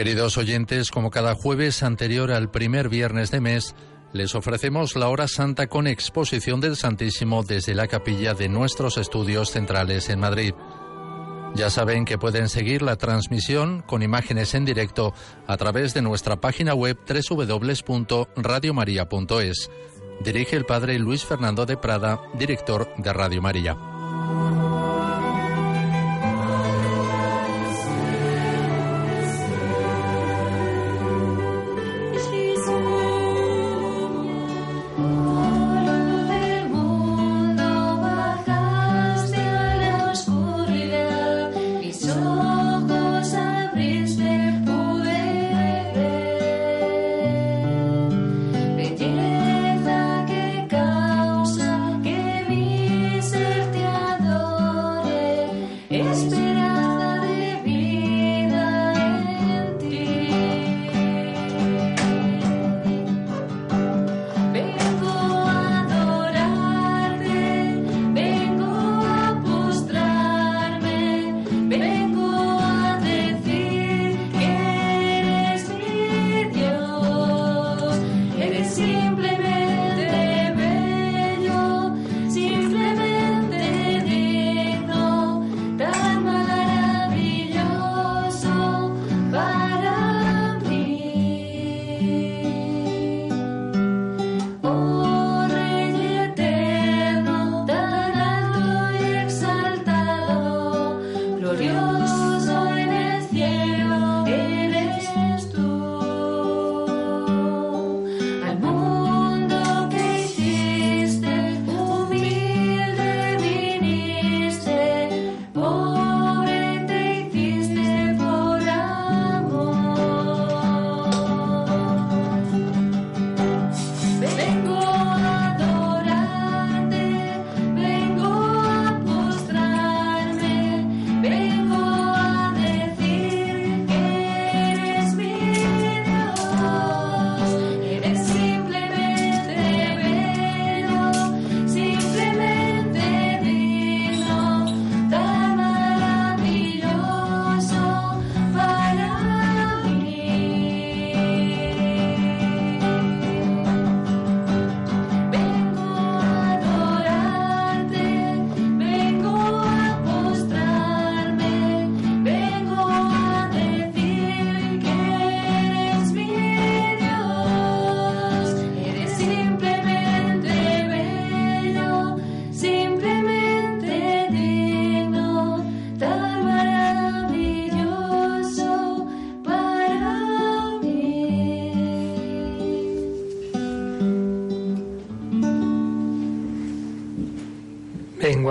Queridos oyentes, como cada jueves anterior al primer viernes de mes, les ofrecemos la hora santa con exposición del Santísimo desde la capilla de nuestros estudios centrales en Madrid. Ya saben que pueden seguir la transmisión con imágenes en directo a través de nuestra página web www.radiomaria.es. Dirige el padre Luis Fernando de Prada, director de Radio María.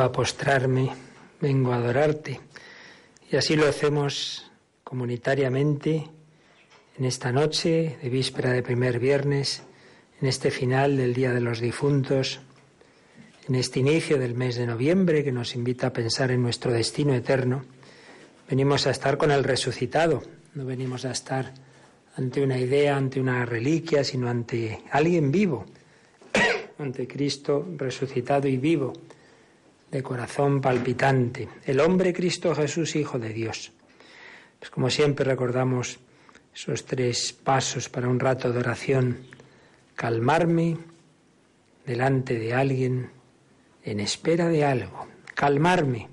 A postrarme, vengo a adorarte. Y así lo hacemos comunitariamente en esta noche de víspera de primer viernes, en este final del Día de los Difuntos, en este inicio del mes de noviembre que nos invita a pensar en nuestro destino eterno. Venimos a estar con el resucitado, no venimos a estar ante una idea, ante una reliquia, sino ante alguien vivo, ante Cristo resucitado y vivo de corazón palpitante, el hombre Cristo Jesús, Hijo de Dios. Pues como siempre recordamos esos tres pasos para un rato de oración, calmarme delante de alguien en espera de algo, calmarme.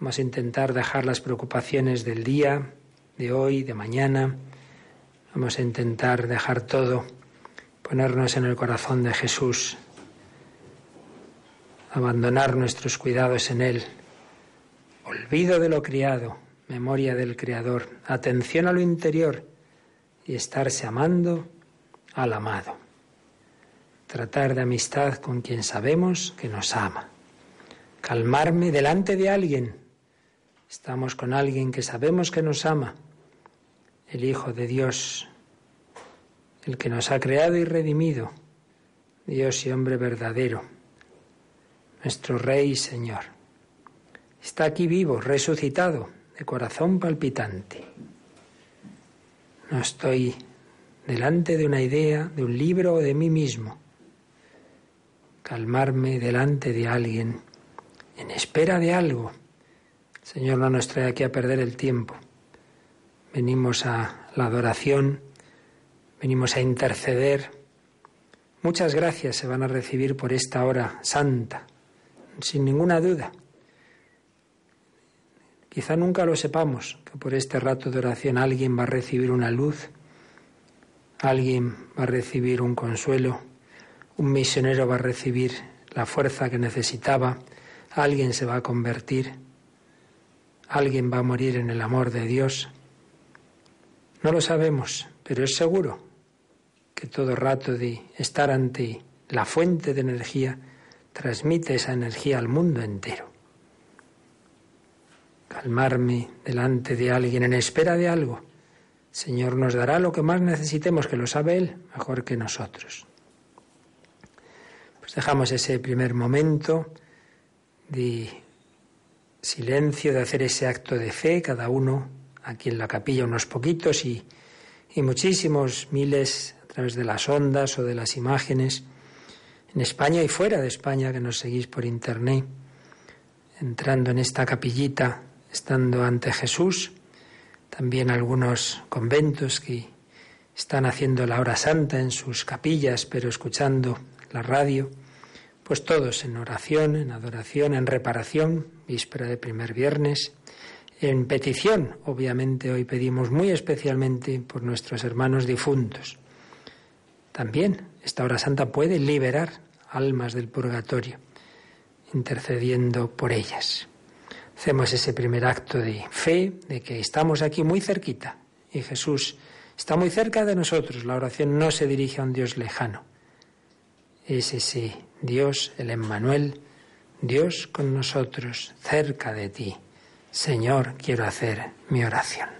Vamos a intentar dejar las preocupaciones del día, de hoy, de mañana. Vamos a intentar dejar todo, ponernos en el corazón de Jesús, abandonar nuestros cuidados en Él. Olvido de lo criado, memoria del Creador, atención a lo interior y estarse amando al amado. Tratar de amistad con quien sabemos que nos ama. Calmarme delante de alguien. Estamos con alguien que sabemos que nos ama. El Hijo de Dios, el que nos ha creado y redimido. Dios y hombre verdadero nuestro Rey y Señor. Está aquí vivo, resucitado, de corazón palpitante. No estoy delante de una idea, de un libro o de mí mismo. Calmarme delante de alguien, en espera de algo. Señor no nos trae aquí a perder el tiempo. venimos a la adoración, venimos a interceder. Muchas gracias se van a recibir por esta hora santa, sin ninguna duda. Quizá nunca lo sepamos, que por este rato de oración alguien va a recibir una luz, alguien va a recibir un consuelo, un misionero va a recibir la fuerza que necesitaba, alguien se va a convertir, alguien va a morir en el amor de Dios. No lo sabemos, pero es seguro que todo rato de estar ante la fuente de energía transmite esa energía al mundo entero calmarme delante de alguien en espera de algo. Señor nos dará lo que más necesitemos, que lo sabe Él mejor que nosotros. Pues dejamos ese primer momento de silencio, de hacer ese acto de fe, cada uno aquí en la capilla unos poquitos y, y muchísimos miles a través de las ondas o de las imágenes, en España y fuera de España que nos seguís por internet, entrando en esta capillita estando ante Jesús, también algunos conventos que están haciendo la hora santa en sus capillas, pero escuchando la radio, pues todos en oración, en adoración, en reparación, víspera de primer viernes, en petición, obviamente hoy pedimos muy especialmente por nuestros hermanos difuntos. También esta hora santa puede liberar almas del purgatorio, intercediendo por ellas. Hacemos ese primer acto de fe, de que estamos aquí muy cerquita y Jesús está muy cerca de nosotros. La oración no se dirige a un Dios lejano. Es ese Dios, el Emmanuel, Dios con nosotros, cerca de ti. Señor, quiero hacer mi oración.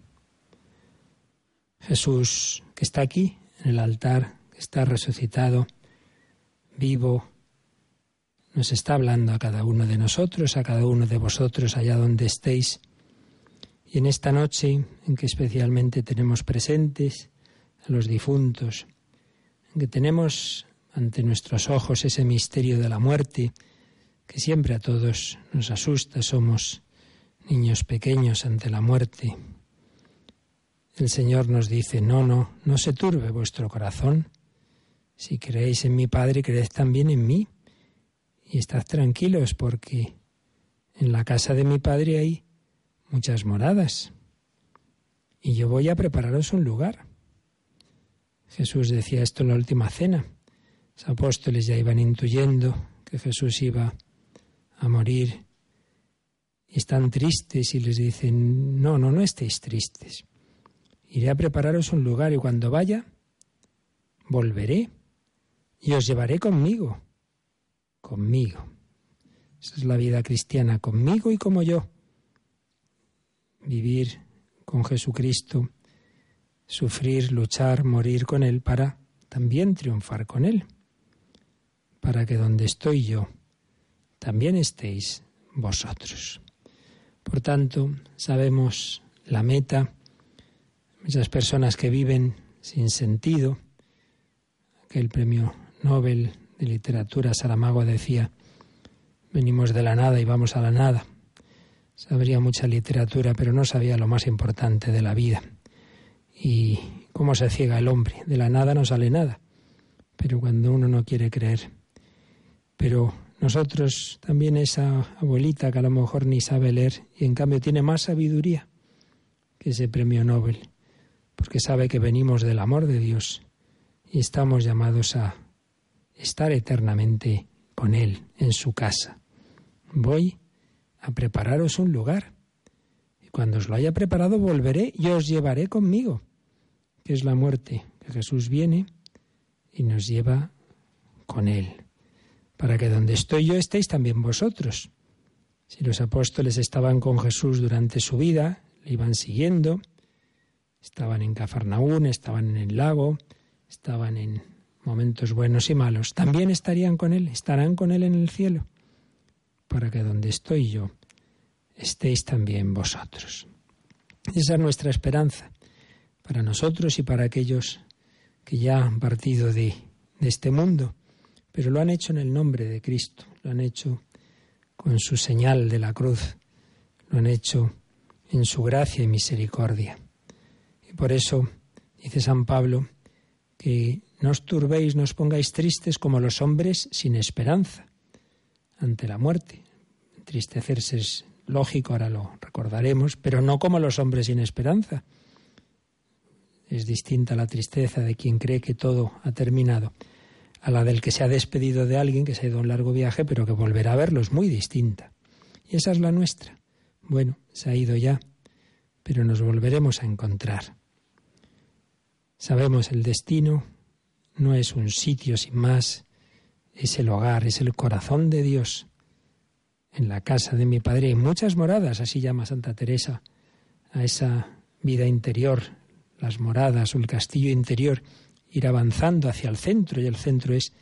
Jesús, que está aquí en el altar, que está resucitado, vivo, nos está hablando a cada uno de nosotros, a cada uno de vosotros, allá donde estéis. Y en esta noche en que especialmente tenemos presentes a los difuntos, en que tenemos ante nuestros ojos ese misterio de la muerte, que siempre a todos nos asusta, somos niños pequeños ante la muerte. El Señor nos dice, no, no, no se turbe vuestro corazón. Si creéis en mi Padre, creed también en mí. Y estad tranquilos porque en la casa de mi Padre hay muchas moradas. Y yo voy a prepararos un lugar. Jesús decía esto en la última cena. Los apóstoles ya iban intuyendo que Jesús iba a morir y están tristes y les dicen, no, no, no estéis tristes. Iré a prepararos un lugar y cuando vaya, volveré y os llevaré conmigo, conmigo. Esa es la vida cristiana, conmigo y como yo. Vivir con Jesucristo, sufrir, luchar, morir con Él para también triunfar con Él, para que donde estoy yo, también estéis vosotros. Por tanto, sabemos la meta, muchas personas que viven sin sentido. Aquel premio Nobel de Literatura, Saramago decía, venimos de la nada y vamos a la nada. Sabría mucha literatura, pero no sabía lo más importante de la vida. Y cómo se ciega el hombre. De la nada no sale nada. Pero cuando uno no quiere creer. Pero nosotros también esa abuelita que a lo mejor ni sabe leer y en cambio tiene más sabiduría que ese premio Nobel, porque sabe que venimos del amor de Dios y estamos llamados a estar eternamente con Él en su casa. Voy a prepararos un lugar y cuando os lo haya preparado volveré y os llevaré conmigo, que es la muerte, que Jesús viene y nos lleva con Él para que donde estoy yo estéis también vosotros. Si los apóstoles estaban con Jesús durante su vida, le iban siguiendo, estaban en Cafarnaún, estaban en el lago, estaban en momentos buenos y malos, también estarían con Él, estarán con Él en el cielo, para que donde estoy yo estéis también vosotros. Esa es nuestra esperanza para nosotros y para aquellos que ya han partido de, de este mundo pero lo han hecho en el nombre de Cristo, lo han hecho con su señal de la cruz, lo han hecho en su gracia y misericordia. Por eso dice San Pablo que no os turbéis, no os pongáis tristes como los hombres sin esperanza ante la muerte. Entristecerse es lógico, ahora lo recordaremos, pero no como los hombres sin esperanza. Es distinta la tristeza de quien cree que todo ha terminado a la del que se ha despedido de alguien que se ha ido a un largo viaje, pero que volverá a verlo, es muy distinta. Y esa es la nuestra. Bueno, se ha ido ya, pero nos volveremos a encontrar. Sabemos el destino no es un sitio sin más, es el hogar, es el corazón de Dios. En la casa de mi padre hay muchas moradas, así llama Santa Teresa a esa vida interior, las moradas o el castillo interior ir avanzando hacia el centro y el centro es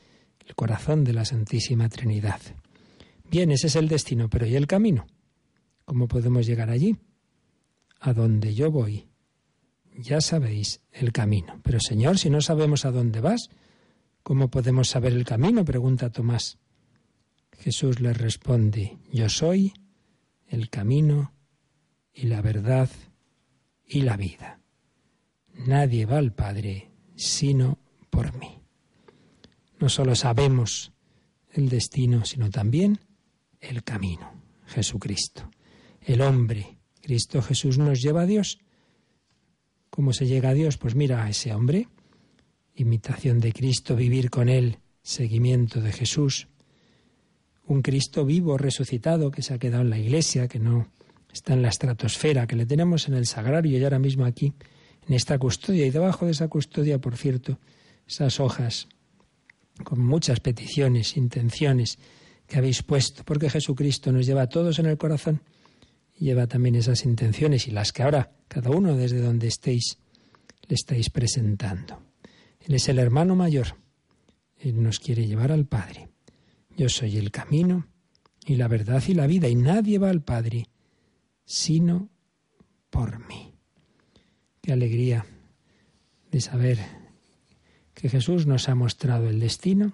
el corazón de la Santísima Trinidad. Bien, ese es el destino, pero ¿y el camino? ¿Cómo podemos llegar allí? A donde yo voy. Ya sabéis el camino. Pero Señor, si no sabemos a dónde vas, ¿cómo podemos saber el camino? pregunta Tomás. Jesús le responde, yo soy el camino y la verdad y la vida. Nadie va al Padre sino por mí. No solo sabemos el destino, sino también el camino, Jesucristo. El hombre, Cristo Jesús nos lleva a Dios, ¿Cómo se llega a Dios? Pues mira a ese hombre, imitación de Cristo, vivir con Él, seguimiento de Jesús. Un Cristo vivo, resucitado, que se ha quedado en la iglesia, que no está en la estratosfera, que le tenemos en el sagrario y ahora mismo aquí, en esta custodia. Y debajo de esa custodia, por cierto, esas hojas con muchas peticiones, intenciones que habéis puesto, porque Jesucristo nos lleva a todos en el corazón lleva también esas intenciones y las que ahora, cada uno desde donde estéis, le estáis presentando. Él es el hermano mayor. Él nos quiere llevar al Padre. Yo soy el camino y la verdad y la vida, y nadie va al Padre sino por mí. Qué alegría de saber que Jesús nos ha mostrado el destino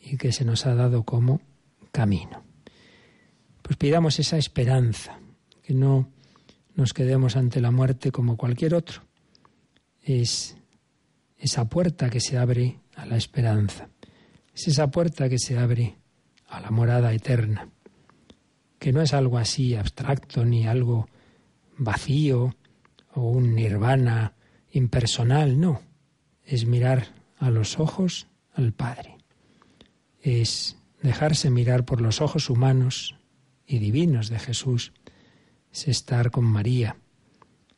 y que se nos ha dado como camino. Pues pidamos esa esperanza, que no nos quedemos ante la muerte como cualquier otro. Es esa puerta que se abre a la esperanza. Es esa puerta que se abre a la morada eterna que no es algo así abstracto ni algo vacío o un nirvana impersonal, no, es mirar a los ojos al Padre, es dejarse mirar por los ojos humanos y divinos de Jesús, es estar con María,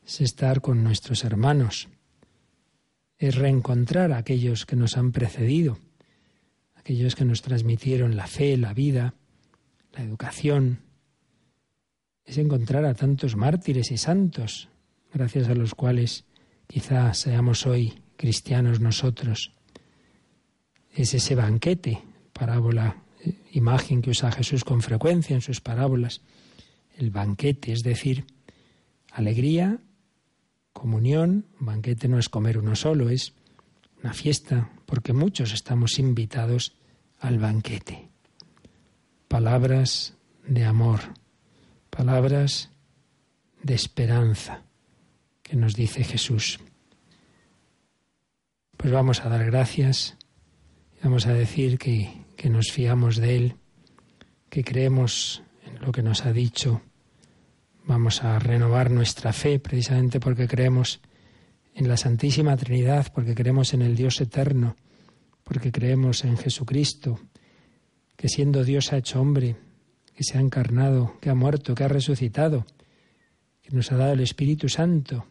es estar con nuestros hermanos, es reencontrar a aquellos que nos han precedido, aquellos que nos transmitieron la fe, la vida, la educación, es encontrar a tantos mártires y santos, gracias a los cuales quizá seamos hoy cristianos nosotros. Es ese banquete, parábola, eh, imagen que usa Jesús con frecuencia en sus parábolas. El banquete, es decir, alegría, comunión. banquete no es comer uno solo, es una fiesta, porque muchos estamos invitados al banquete. Palabras de amor palabras de esperanza que nos dice Jesús. Pues vamos a dar gracias, vamos a decir que, que nos fiamos de Él, que creemos lo que nos ha dicho, vamos a renovar nuestra fe precisamente porque creemos en la Santísima Trinidad, porque creemos en el Dios eterno, porque creemos en Jesucristo, que siendo Dios ha hecho hombre, que se ha encarnado, que ha muerto, que ha resucitado, que nos ha dado el Espíritu Santo.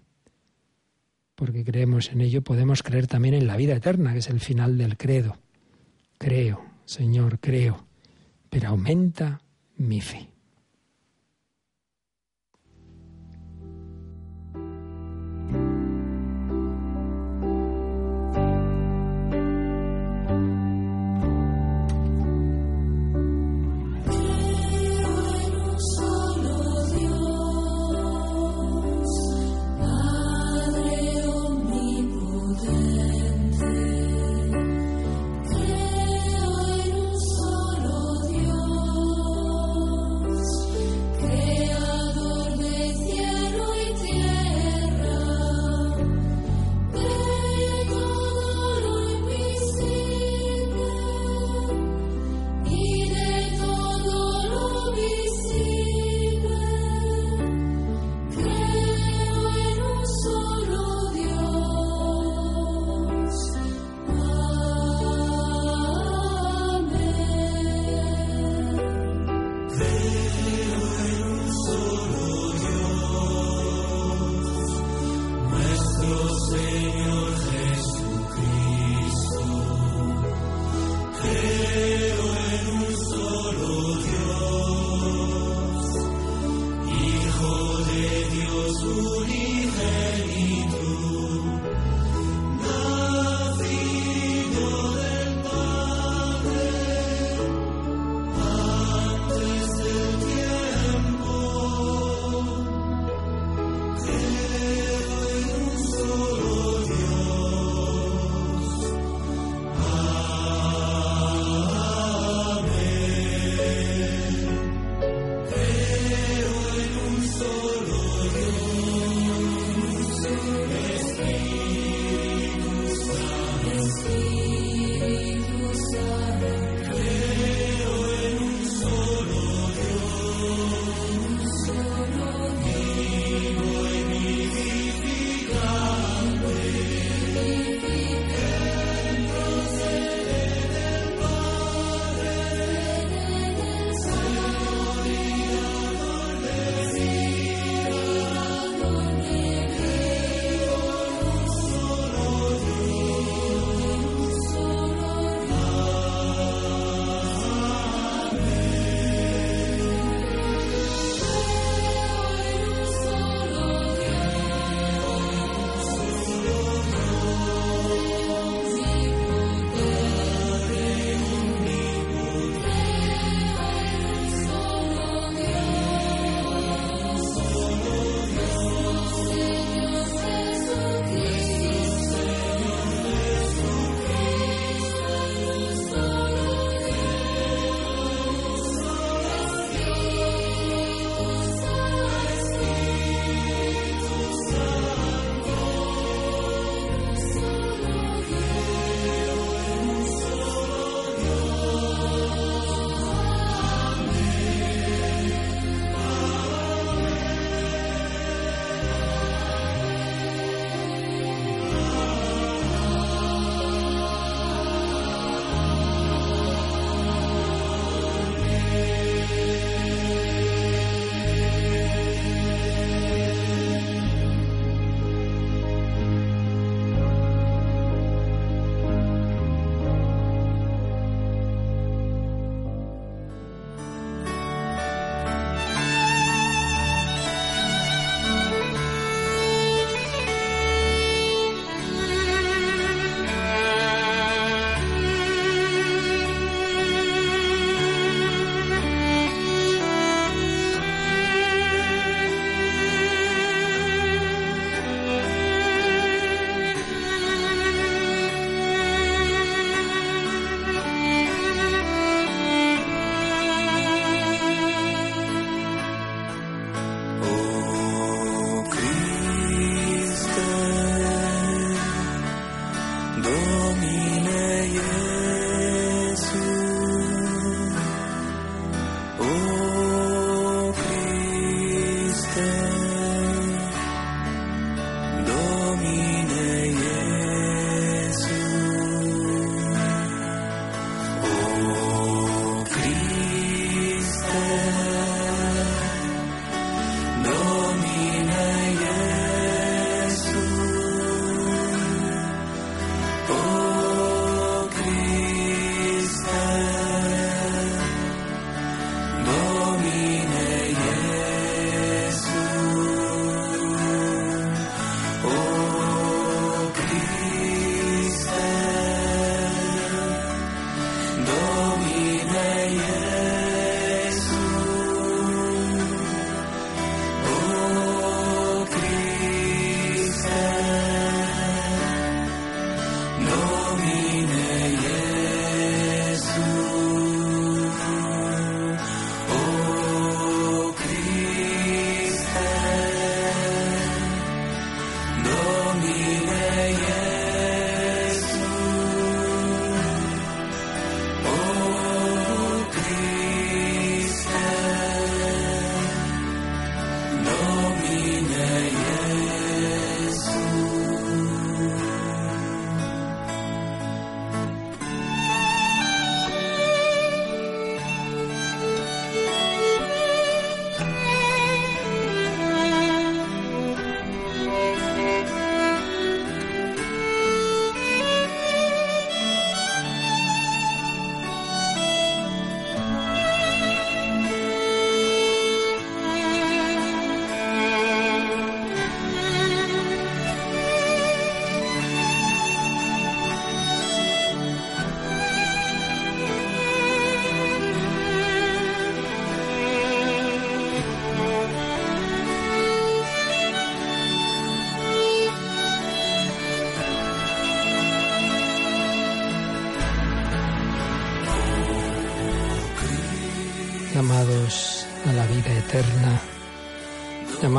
Porque creemos en ello, podemos creer también en la vida eterna, que es el final del credo. Creo, Señor, creo, pero aumenta mi fe.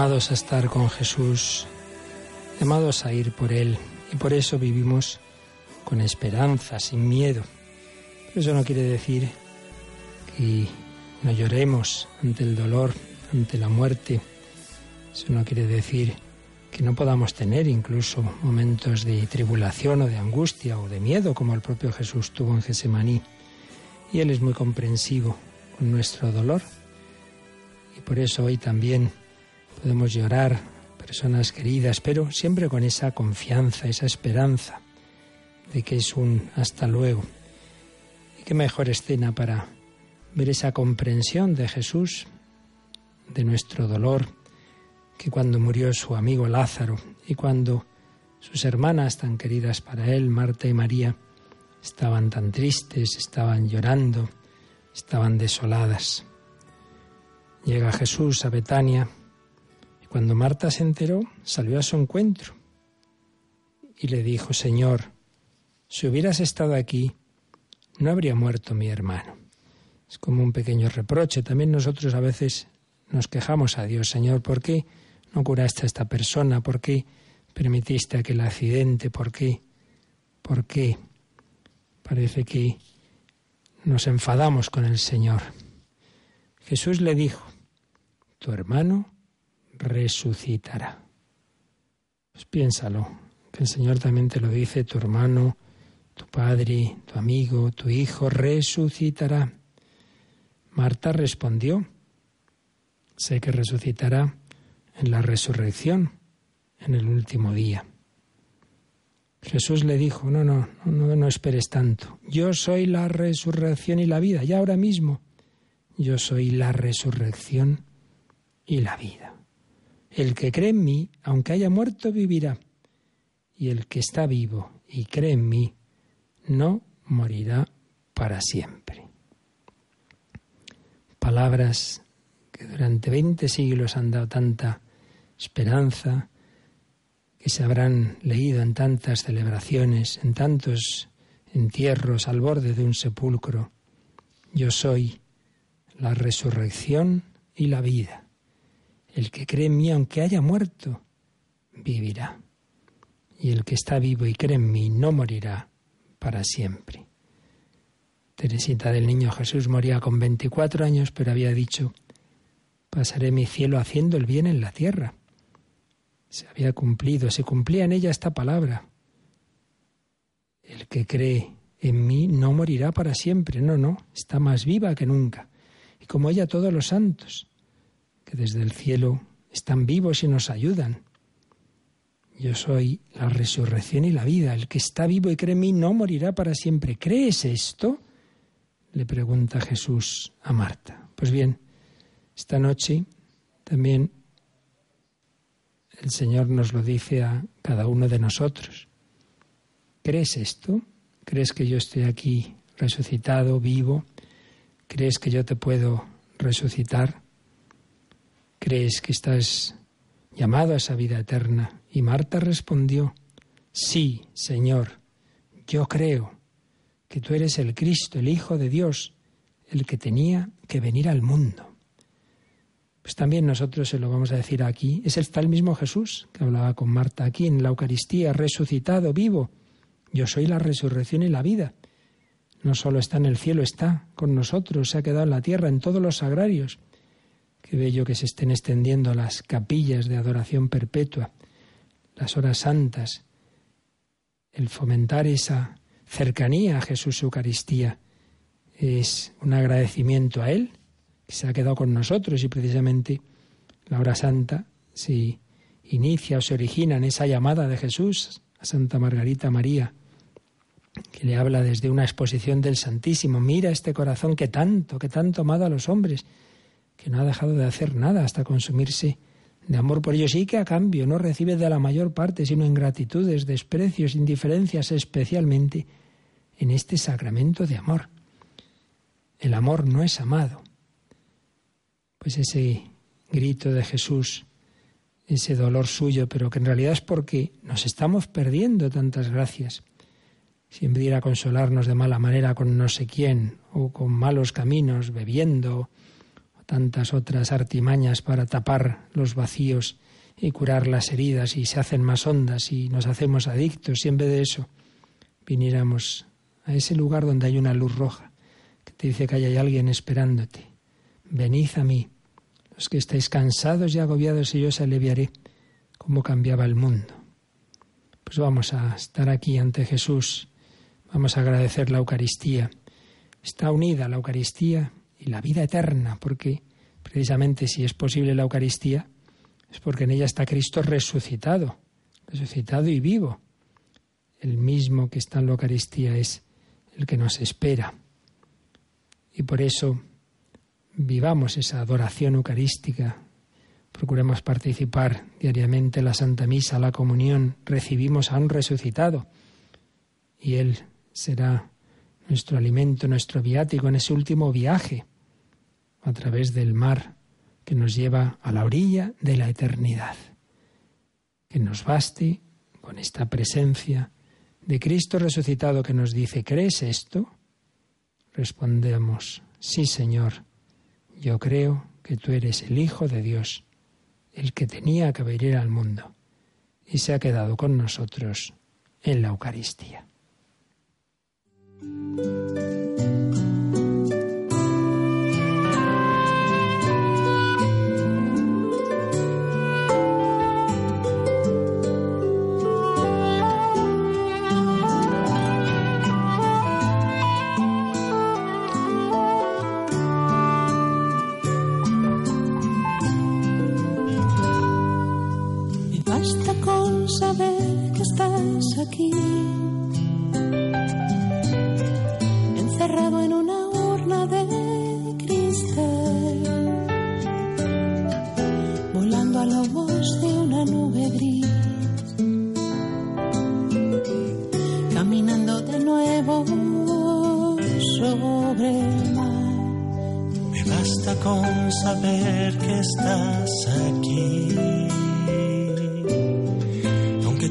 Llamados a estar con Jesús, llamados a ir por Él. Y por eso vivimos con esperanza, sin miedo. Pero eso no quiere decir que no lloremos ante el dolor, ante la muerte. Eso no quiere decir que no podamos tener incluso momentos de tribulación o de angustia o de miedo, como el propio Jesús tuvo en Gesemaní. Y Él es muy comprensivo con nuestro dolor. Y por eso hoy también podemos llorar, personas queridas, pero siempre con esa confianza, esa esperanza de que es un hasta luego. Y qué mejor escena para ver esa comprensión de Jesús, de nuestro dolor, que cuando murió su amigo Lázaro y cuando sus hermanas tan queridas para él, Marta y María, estaban tan tristes, estaban llorando, estaban desoladas. Llega Jesús a Betania cuando Marta se enteró, salió a su encuentro y le dijo, Señor, si hubieras estado aquí, no habría muerto mi hermano. Es como un pequeño reproche. También nosotros a veces nos quejamos a Dios, Señor, ¿por qué no curaste a esta persona? ¿Por qué permitiste aquel accidente? ¿Por qué? ¿Por qué? Parece que nos enfadamos con el Señor. Jesús le dijo, tu hermano resucitará. Pues piénsalo, que el Señor también te lo dice, tu hermano, tu padre, tu amigo, tu hijo resucitará. Marta respondió, sé que resucitará en la resurrección, en el último día. Jesús le dijo, no, no, no, no esperes tanto. Yo soy la resurrección y la vida, y ahora mismo yo soy la resurrección y la vida. El que cree en mí, aunque haya muerto, vivirá. Y el que está vivo y cree en mí, no morirá para siempre. Palabras que durante veinte siglos han dado tanta esperanza, que se habrán leído en tantas celebraciones, en tantos entierros al borde de un sepulcro. Yo soy la resurrección y la vida. El que cree en mí, aunque haya muerto, vivirá. Y el que está vivo y cree en mí no morirá para siempre. Teresita del Niño Jesús moría con 24 años, pero había dicho, pasaré mi cielo haciendo el bien en la tierra se había cumplido, se cumplía en ella esta palabra. El que cree en mí no morirá para siempre, no, no, está más viva que nunca. Y como ella todos los santos, desde el cielo están vivos y nos ayudan. Yo soy la resurrección y la vida. El que está vivo y cree en mí no morirá para siempre. ¿Crees esto? Le pregunta Jesús a Marta. Pues bien, esta noche también el Señor nos lo dice a cada uno de nosotros. ¿Crees esto? ¿Crees que yo estoy aquí resucitado, vivo? ¿Crees que yo te puedo resucitar? ¿Crees que estás llamado a esa vida eterna? Y Marta respondió, sí, Señor, yo creo que tú eres el Cristo, el Hijo de Dios, el que tenía que venir al mundo. Pues también nosotros se lo vamos a decir aquí. Es el tal mismo Jesús que hablaba con Marta aquí en la Eucaristía, resucitado, vivo. Yo soy la resurrección y la vida. No solo está en el cielo, está con nosotros, se ha quedado en la tierra, en todos los sagrarios. Qué bello que se estén extendiendo las capillas de adoración perpetua, las horas santas, el fomentar esa cercanía a Jesús Eucaristía es un agradecimiento a Él que se ha quedado con nosotros y precisamente la hora santa se inicia o se origina en esa llamada de Jesús a Santa Margarita María, que le habla desde una exposición del Santísimo. Mira este corazón que tanto, que tanto amado a los hombres, que no ha dejado de hacer nada hasta consumirse de amor por ellos y que a cambio no recibe de la mayor parte sino ingratitudes, desprecios, indiferencias, especialmente en este sacramento de amor. El amor no es amado, pues ese grito de Jesús, ese dolor suyo, pero que en realidad es porque nos estamos perdiendo tantas gracias. Siempre ir a consolarnos de mala manera con no sé quién, o con malos caminos, bebiendo, tantas otras artimañas para tapar los vacíos y curar las heridas y se hacen más hondas y nos hacemos adictos y en vez de eso viniéramos a ese lugar donde hay una luz roja que te dice que hay alguien esperándote. Venid a mí, los que estáis cansados y agobiados y yo os aliviaré. ¿Cómo cambiaba el mundo? Pues vamos a estar aquí ante Jesús, vamos a agradecer la Eucaristía. Está unida la Eucaristía y la vida eterna, porque precisamente si es posible la Eucaristía, es porque en ella está Cristo resucitado, resucitado y vivo. El mismo que está en la Eucaristía es el que nos espera. Y por eso vivamos esa adoración eucarística, procuremos participar diariamente en la Santa Misa, la comunión, recibimos a un resucitado y Él será nuestro alimento, nuestro viático en ese último viaje a través del mar que nos lleva a la orilla de la eternidad. Que nos baste con esta presencia de Cristo resucitado que nos dice, ¿crees esto? Respondemos, sí Señor, yo creo que tú eres el Hijo de Dios, el que tenía que venir al mundo, y se ha quedado con nosotros en la Eucaristía. aquí, encerrado en una urna de cristal, volando a la voz de una nube gris, caminando de nuevo sobre el mar. Me basta con saber que estás aquí.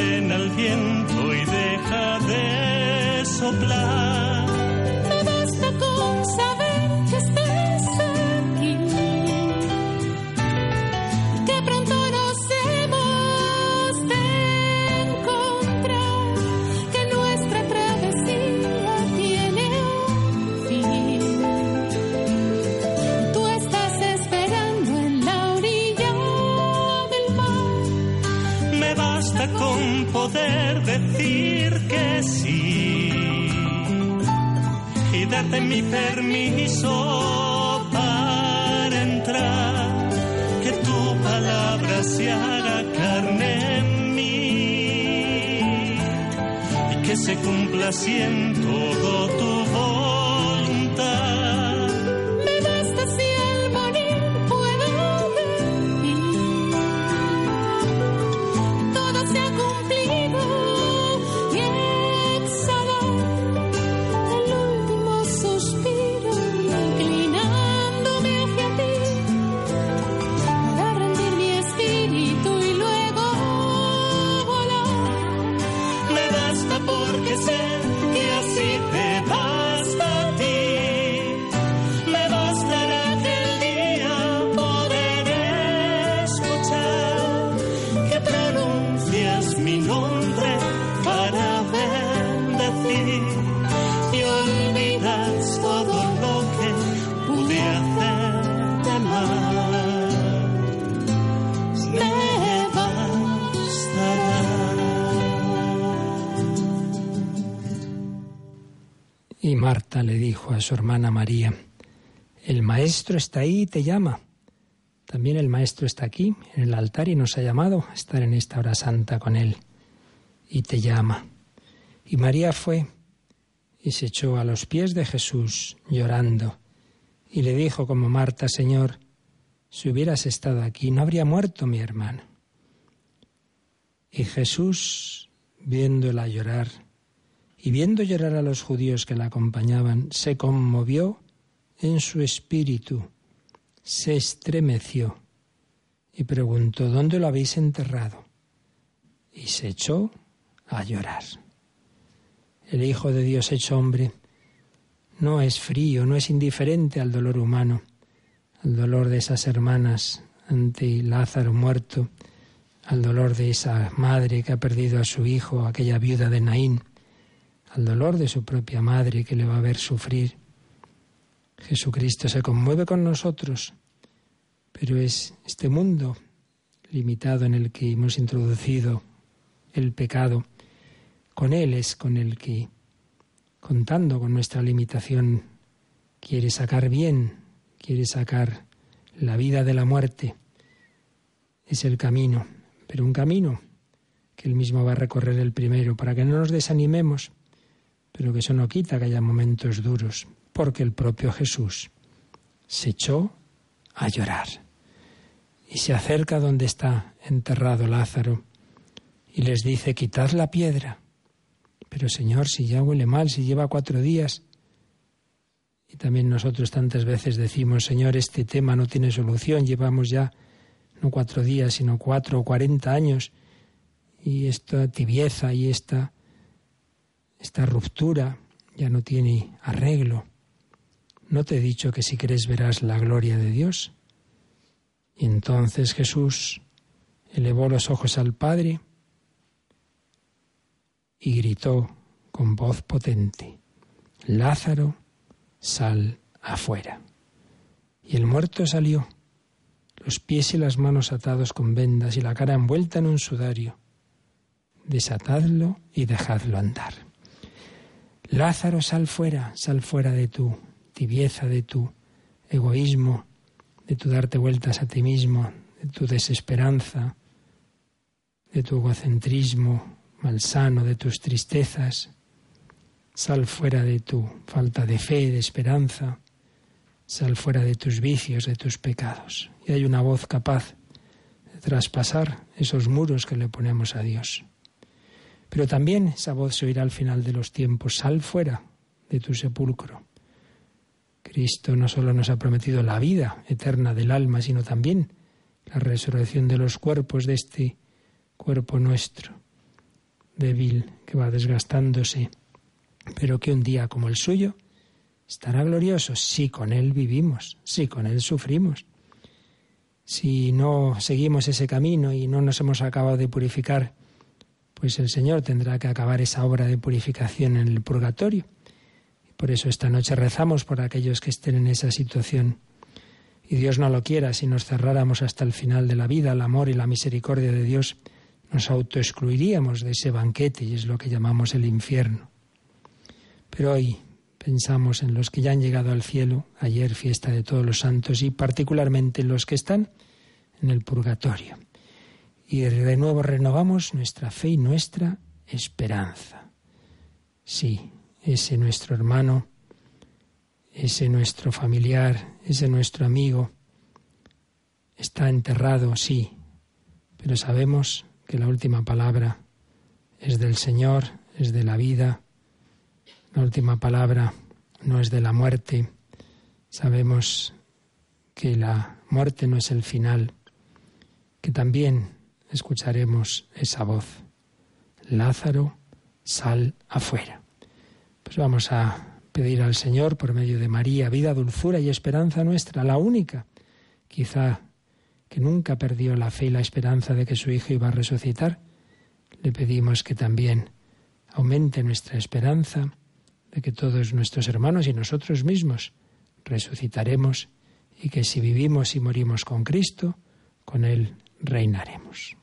das orden al viento y deja de soplar. Darte mi permiso para entrar, que tu palabra se haga carne en mí. Y que se cumpla así Y Marta le dijo a su hermana María, el Maestro está ahí y te llama. También el Maestro está aquí, en el altar, y nos ha llamado a estar en esta hora santa con Él. Y te llama. Y María fue y se echó a los pies de Jesús, llorando, y le dijo como Marta, Señor, si hubieras estado aquí, no habría muerto mi hermano. Y Jesús, viéndola llorar, y viendo llorar a los judíos que la acompañaban, se conmovió en su espíritu, se estremeció y preguntó, ¿dónde lo habéis enterrado? Y se echó a llorar. El Hijo de Dios hecho hombre no es frío, no es indiferente al dolor humano, al dolor de esas hermanas ante Lázaro muerto, al dolor de esa madre que ha perdido a su hijo, aquella viuda de Naín, al dolor de su propia madre que le va a ver sufrir. Jesucristo se conmueve con nosotros, pero es este mundo limitado en el que hemos introducido el pecado, con Él es con el que, contando con nuestra limitación, quiere sacar bien, quiere sacar la vida de la muerte. Es el camino, pero un camino que Él mismo va a recorrer el primero, para que no nos desanimemos, pero que eso no quita que haya momentos duros, porque el propio Jesús se echó a llorar y se acerca donde está enterrado Lázaro y les dice, quitad la piedra. Pero Señor, si ya huele mal, si lleva cuatro días. Y también nosotros tantas veces decimos, Señor, este tema no tiene solución, llevamos ya no cuatro días, sino cuatro o cuarenta años, y esta tibieza y esta, esta ruptura ya no tiene arreglo. ¿No te he dicho que si crees verás la gloria de Dios? Y entonces Jesús elevó los ojos al Padre y gritó con voz potente, Lázaro, sal afuera. Y el muerto salió, los pies y las manos atados con vendas y la cara envuelta en un sudario. Desatadlo y dejadlo andar. Lázaro, sal fuera, sal fuera de tu tibieza, de tu egoísmo, de tu darte vueltas a ti mismo, de tu desesperanza, de tu egocentrismo malsano, de tus tristezas. Sal fuera de tu falta de fe, de esperanza. Sal fuera de tus vicios, de tus pecados. Y hay una voz capaz de traspasar esos muros que le ponemos a Dios. Pero también esa voz se oirá al final de los tiempos. Sal fuera de tu sepulcro. Cristo no solo nos ha prometido la vida eterna del alma, sino también la resurrección de los cuerpos, de este cuerpo nuestro, débil, que va desgastándose, pero que un día como el suyo estará glorioso si con Él vivimos, si con Él sufrimos. Si no seguimos ese camino y no nos hemos acabado de purificar, pues el Señor tendrá que acabar esa obra de purificación en el purgatorio. Por eso esta noche rezamos por aquellos que estén en esa situación. Y Dios no lo quiera, si nos cerráramos hasta el final de la vida, el amor y la misericordia de Dios, nos autoexcluiríamos de ese banquete y es lo que llamamos el infierno. Pero hoy pensamos en los que ya han llegado al cielo, ayer fiesta de todos los santos y particularmente en los que están en el purgatorio. Y de nuevo renovamos nuestra fe y nuestra esperanza. Sí, ese nuestro hermano, ese nuestro familiar, ese nuestro amigo, está enterrado, sí, pero sabemos que la última palabra es del Señor, es de la vida, la última palabra no es de la muerte. Sabemos que la muerte no es el final, que también escucharemos esa voz. Lázaro, sal afuera. Pues vamos a pedir al Señor por medio de María vida, dulzura y esperanza nuestra, la única, quizá que nunca perdió la fe y la esperanza de que su Hijo iba a resucitar. Le pedimos que también aumente nuestra esperanza de que todos nuestros hermanos y nosotros mismos resucitaremos y que si vivimos y morimos con Cristo, con Él reinaremos.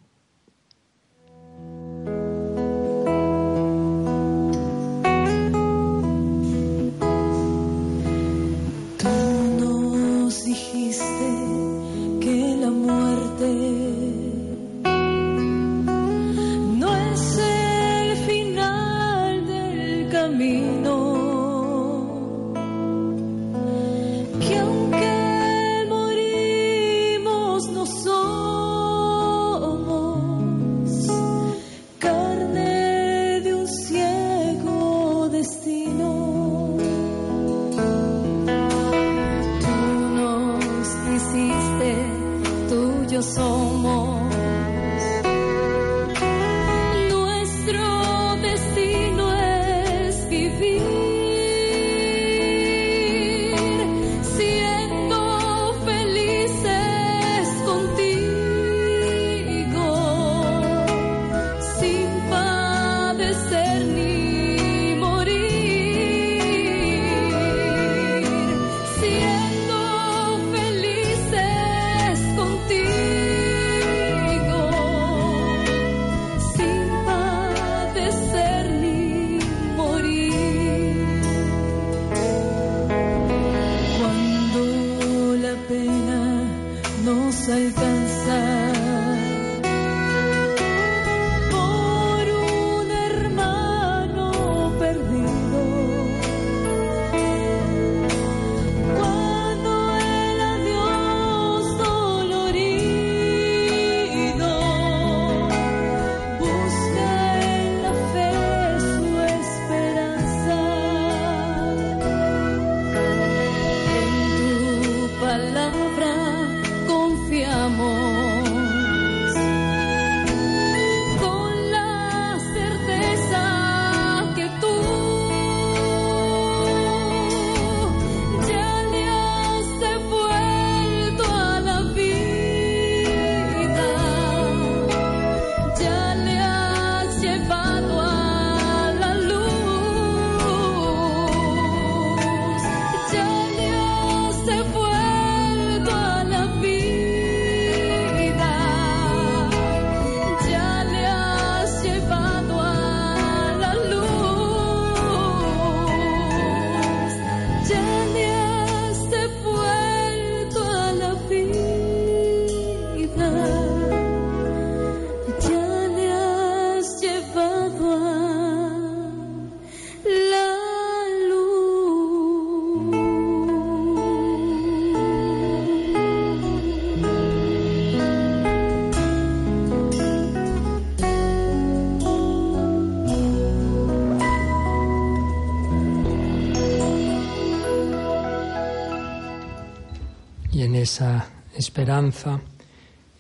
Esa esperanza,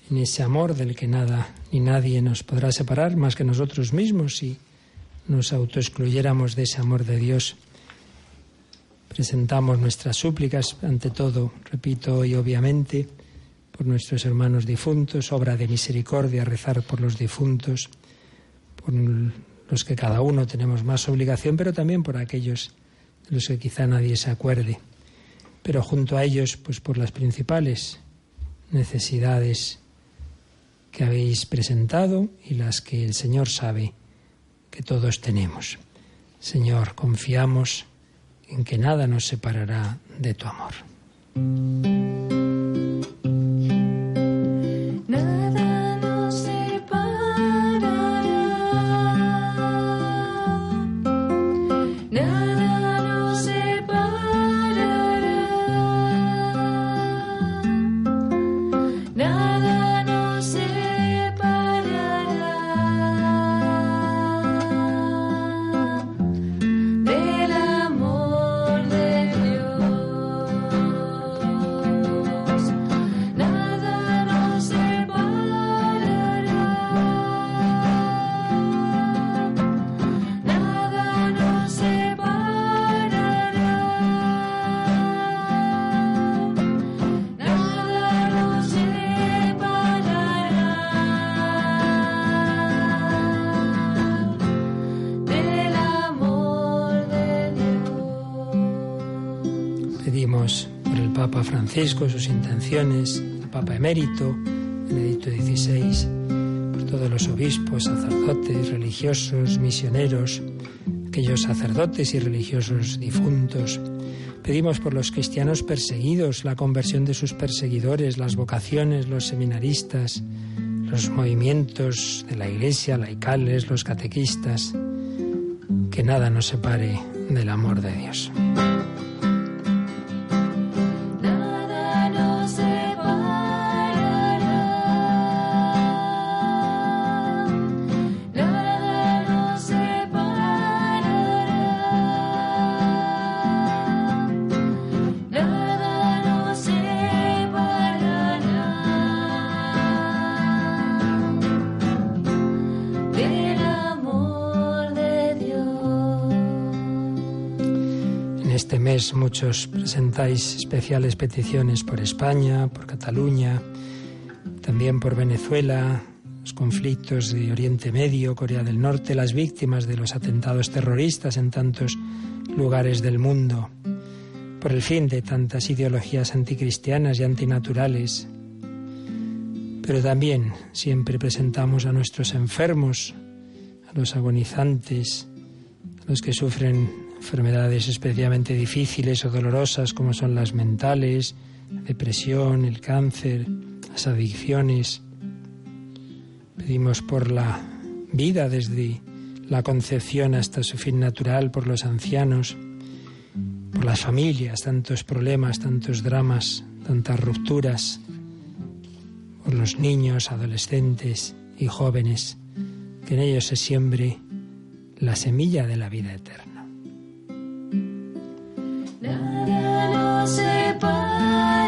en ese amor del que nada ni nadie nos podrá separar más que nosotros mismos si nos autoexcluyéramos de ese amor de Dios. Presentamos nuestras súplicas, ante todo, repito y obviamente, por nuestros hermanos difuntos, obra de misericordia, rezar por los difuntos, por los que cada uno tenemos más obligación, pero también por aquellos de los que quizá nadie se acuerde pero junto a ellos, pues por las principales necesidades que habéis presentado y las que el Señor sabe que todos tenemos. Señor, confiamos en que nada nos separará de tu amor. Sus intenciones, el Papa Emérito, Benedicto XVI, por todos los obispos, sacerdotes, religiosos, misioneros, aquellos sacerdotes y religiosos difuntos. Pedimos por los cristianos perseguidos, la conversión de sus perseguidores, las vocaciones, los seminaristas, los movimientos de la Iglesia, laicales, los catequistas, que nada nos separe del amor de Dios. Muchos presentáis especiales peticiones por España, por Cataluña, también por Venezuela, los conflictos de Oriente Medio, Corea del Norte, las víctimas de los atentados terroristas en tantos lugares del mundo, por el fin de tantas ideologías anticristianas y antinaturales. Pero también siempre presentamos a nuestros enfermos, a los agonizantes, a los que sufren enfermedades especialmente difíciles o dolorosas como son las mentales, la depresión, el cáncer, las adicciones. Pedimos por la vida desde la concepción hasta su fin natural, por los ancianos, por las familias, tantos problemas, tantos dramas, tantas rupturas, por los niños, adolescentes y jóvenes, que en ellos se siembre la semilla de la vida eterna. say bye.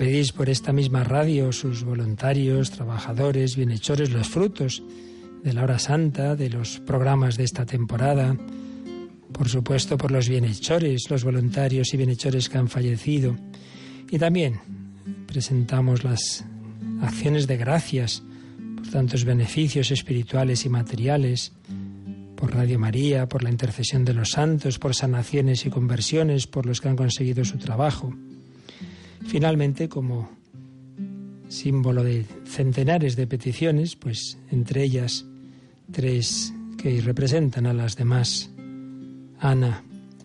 Pedís por esta misma radio sus voluntarios, trabajadores, bienhechores, los frutos de la hora santa, de los programas de esta temporada, por supuesto por los bienhechores, los voluntarios y bienhechores que han fallecido. Y también presentamos las acciones de gracias por tantos beneficios espirituales y materiales, por Radio María, por la intercesión de los santos, por sanaciones y conversiones, por los que han conseguido su trabajo. Finalmente, como símbolo de centenares de peticiones, pues entre ellas tres que representan a las demás. Ana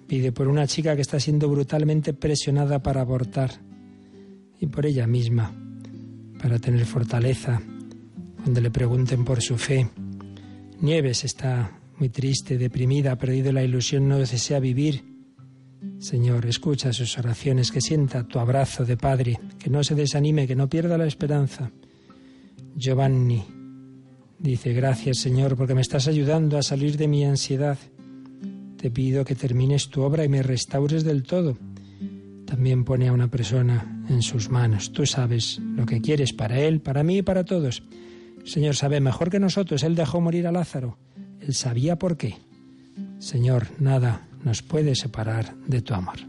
pide por una chica que está siendo brutalmente presionada para abortar y por ella misma, para tener fortaleza cuando le pregunten por su fe. Nieves está muy triste, deprimida, ha perdido la ilusión, no desea vivir Señor, escucha sus oraciones, que sienta tu abrazo de Padre, que no se desanime, que no pierda la esperanza. Giovanni dice, gracias Señor, porque me estás ayudando a salir de mi ansiedad. Te pido que termines tu obra y me restaures del todo. También pone a una persona en sus manos. Tú sabes lo que quieres para él, para mí y para todos. Señor sabe mejor que nosotros. Él dejó morir a Lázaro. Él sabía por qué. Señor, nada nos puede separar de tu amor.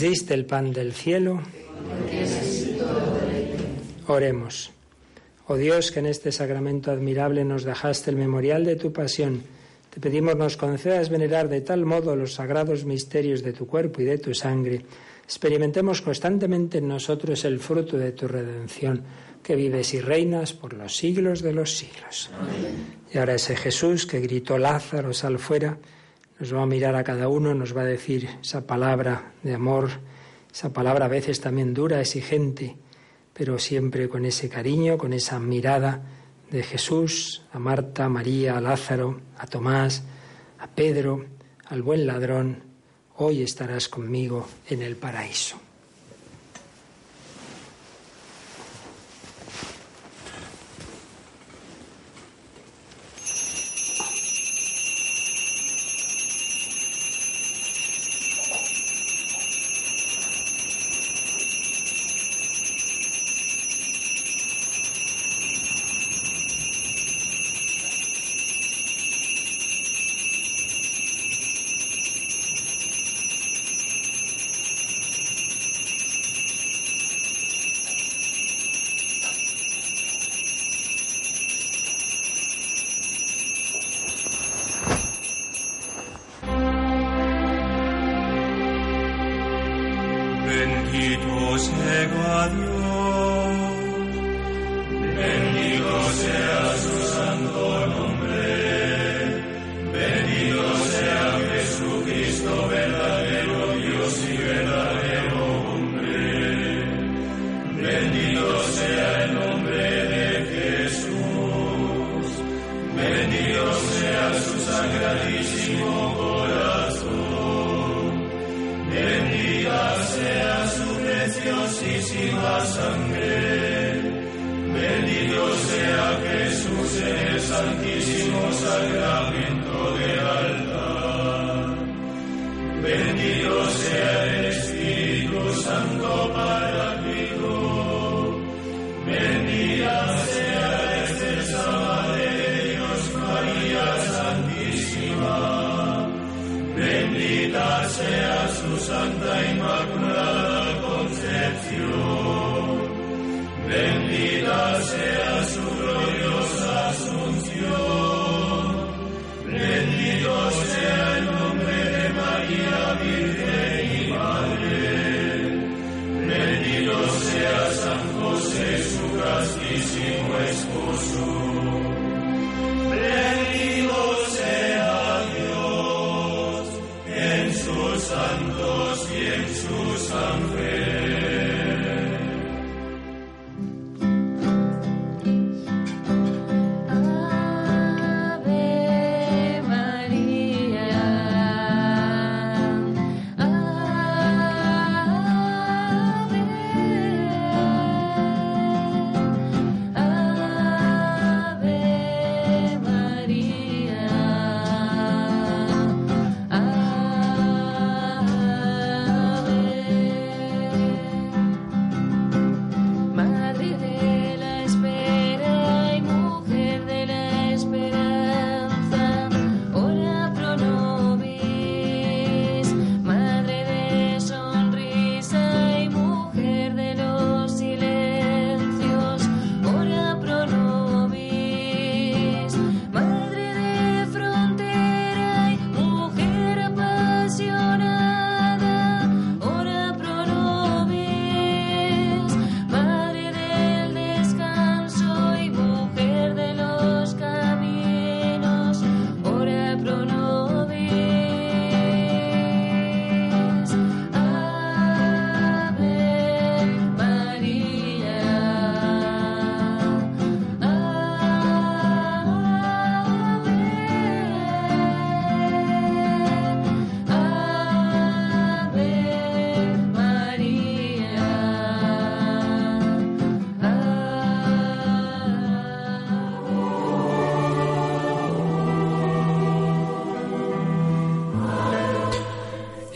Diste el pan del cielo. Oremos. Oh Dios, que en este sacramento admirable nos dejaste el memorial de tu pasión, te pedimos nos concedas venerar de tal modo los sagrados misterios de tu cuerpo y de tu sangre, experimentemos constantemente en nosotros el fruto de tu redención, que vives y reinas por los siglos de los siglos. Y ahora ese Jesús que gritó Lázaro, sal fuera, nos va a mirar a cada uno, nos va a decir esa palabra de amor, esa palabra a veces también dura, exigente, pero siempre con ese cariño, con esa mirada de Jesús a Marta, a María, a Lázaro, a Tomás, a Pedro, al buen ladrón, hoy estarás conmigo en el paraíso.